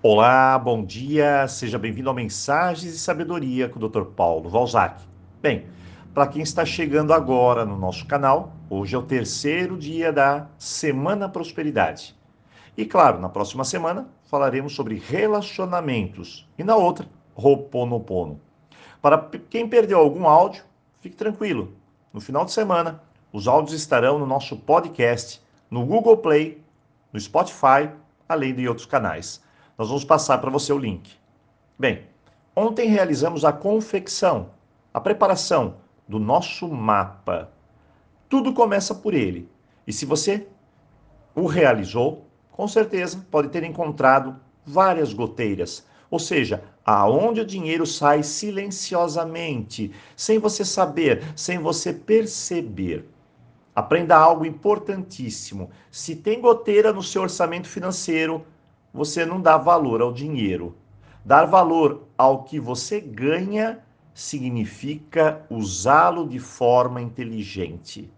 Olá, bom dia, seja bem-vindo ao Mensagens e Sabedoria com o Dr. Paulo Valzac. Bem, para quem está chegando agora no nosso canal, hoje é o terceiro dia da Semana Prosperidade. E claro, na próxima semana falaremos sobre relacionamentos e na outra, Roponopono. Para quem perdeu algum áudio, fique tranquilo. No final de semana, os áudios estarão no nosso podcast, no Google Play, no Spotify, além de outros canais. Nós vamos passar para você o link. Bem, ontem realizamos a confecção, a preparação do nosso mapa. Tudo começa por ele. E se você o realizou, com certeza pode ter encontrado várias goteiras, ou seja, aonde o dinheiro sai silenciosamente, sem você saber, sem você perceber. Aprenda algo importantíssimo. Se tem goteira no seu orçamento financeiro, você não dá valor ao dinheiro. Dar valor ao que você ganha significa usá-lo de forma inteligente.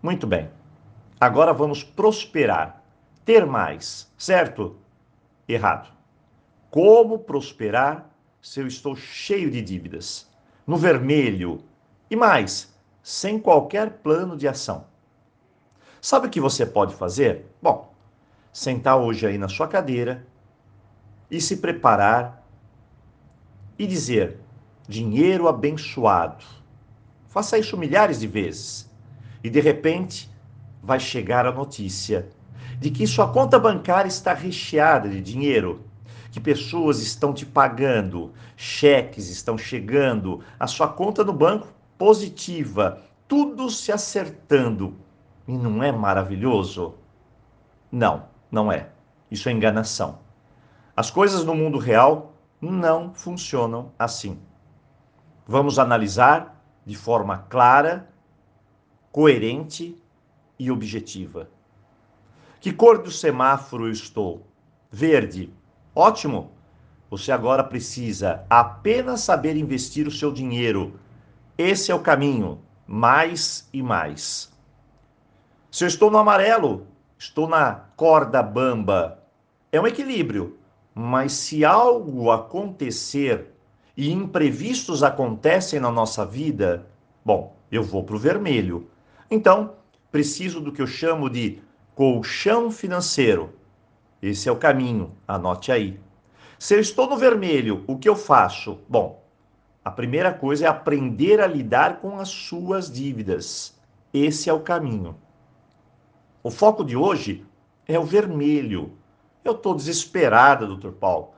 Muito bem. Agora vamos prosperar, ter mais, certo? Errado. Como prosperar se eu estou cheio de dívidas? No vermelho. E mais, sem qualquer plano de ação. Sabe o que você pode fazer? Bom, sentar hoje aí na sua cadeira e se preparar e dizer: dinheiro abençoado. Faça isso milhares de vezes. E de repente vai chegar a notícia de que sua conta bancária está recheada de dinheiro, que pessoas estão te pagando, cheques estão chegando, a sua conta no banco positiva, tudo se acertando. E não é maravilhoso? Não não é. Isso é enganação. As coisas no mundo real não funcionam assim. Vamos analisar de forma clara, coerente e objetiva. Que cor do semáforo eu estou? Verde. Ótimo! Você agora precisa apenas saber investir o seu dinheiro. Esse é o caminho. Mais e mais. Se eu estou no amarelo, estou na corda bamba. É um equilíbrio. Mas se algo acontecer e imprevistos acontecem na nossa vida, bom, eu vou para o vermelho. Então, preciso do que eu chamo de colchão financeiro. Esse é o caminho, anote aí. Se eu estou no vermelho, o que eu faço? Bom, a primeira coisa é aprender a lidar com as suas dívidas. Esse é o caminho. O foco de hoje é o vermelho. Eu estou desesperada, doutor Paulo.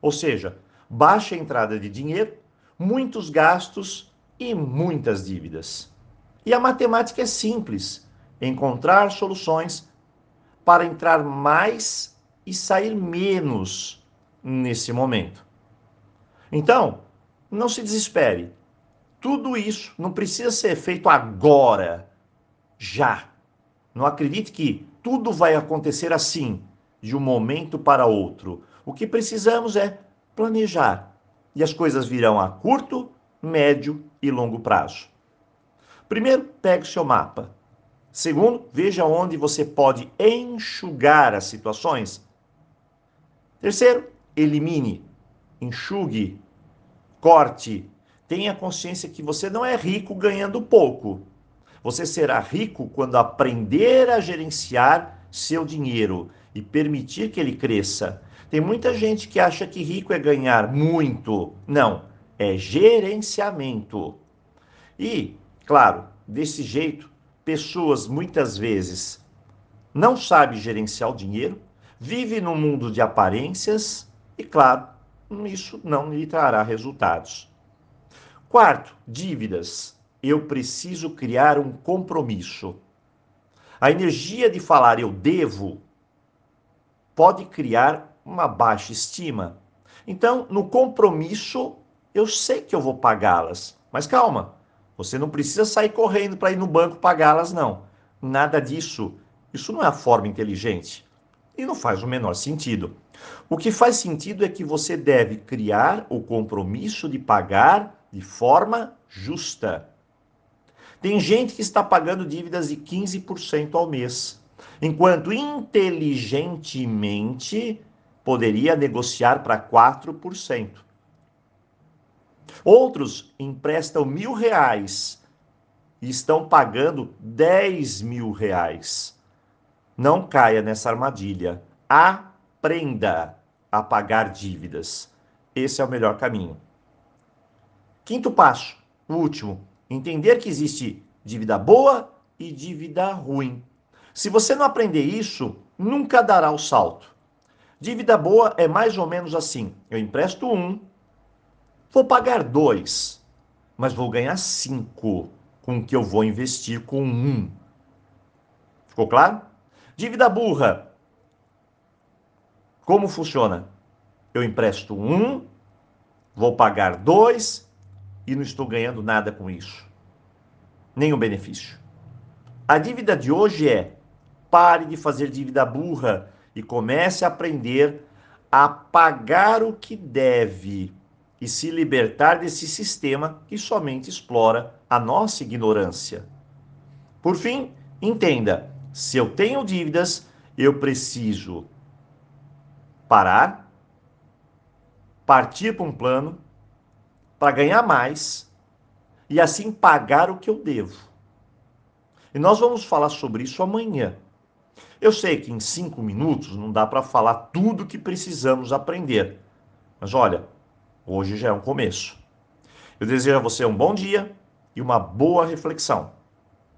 Ou seja, baixa entrada de dinheiro, muitos gastos e muitas dívidas. E a matemática é simples: encontrar soluções para entrar mais e sair menos nesse momento. Então, não se desespere. Tudo isso não precisa ser feito agora, já. Não acredite que tudo vai acontecer assim, de um momento para outro. O que precisamos é planejar. E as coisas virão a curto, médio e longo prazo. Primeiro, pegue o seu mapa. Segundo, veja onde você pode enxugar as situações. Terceiro, elimine, enxugue, corte. Tenha consciência que você não é rico ganhando pouco. Você será rico quando aprender a gerenciar seu dinheiro e permitir que ele cresça. Tem muita gente que acha que rico é ganhar muito. Não, é gerenciamento. E, claro, desse jeito, pessoas muitas vezes não sabem gerenciar o dinheiro, vive num mundo de aparências e, claro, isso não lhe trará resultados. Quarto, dívidas eu preciso criar um compromisso. A energia de falar eu devo pode criar uma baixa estima. Então, no compromisso, eu sei que eu vou pagá-las. Mas calma, você não precisa sair correndo para ir no banco pagá-las, não. Nada disso. Isso não é a forma inteligente. E não faz o menor sentido. O que faz sentido é que você deve criar o compromisso de pagar de forma justa. Tem gente que está pagando dívidas de 15% ao mês, enquanto inteligentemente poderia negociar para 4%. Outros emprestam mil reais e estão pagando 10 mil reais. Não caia nessa armadilha. Aprenda a pagar dívidas. Esse é o melhor caminho. Quinto passo, o último, entender que existe dívida boa e dívida ruim. Se você não aprender isso, nunca dará o salto. Dívida boa é mais ou menos assim: eu empresto um, vou pagar dois, mas vou ganhar cinco com o que eu vou investir com um. Ficou claro? Dívida burra. Como funciona? Eu empresto um, vou pagar dois e não estou ganhando nada com isso. Nenhum benefício. A dívida de hoje é: pare de fazer dívida burra e comece a aprender a pagar o que deve e se libertar desse sistema que somente explora a nossa ignorância. Por fim, entenda: se eu tenho dívidas, eu preciso parar, partir para um plano para ganhar mais e assim pagar o que eu devo. E nós vamos falar sobre isso amanhã. Eu sei que em cinco minutos não dá para falar tudo que precisamos aprender, mas olha, hoje já é um começo. Eu desejo a você um bom dia e uma boa reflexão.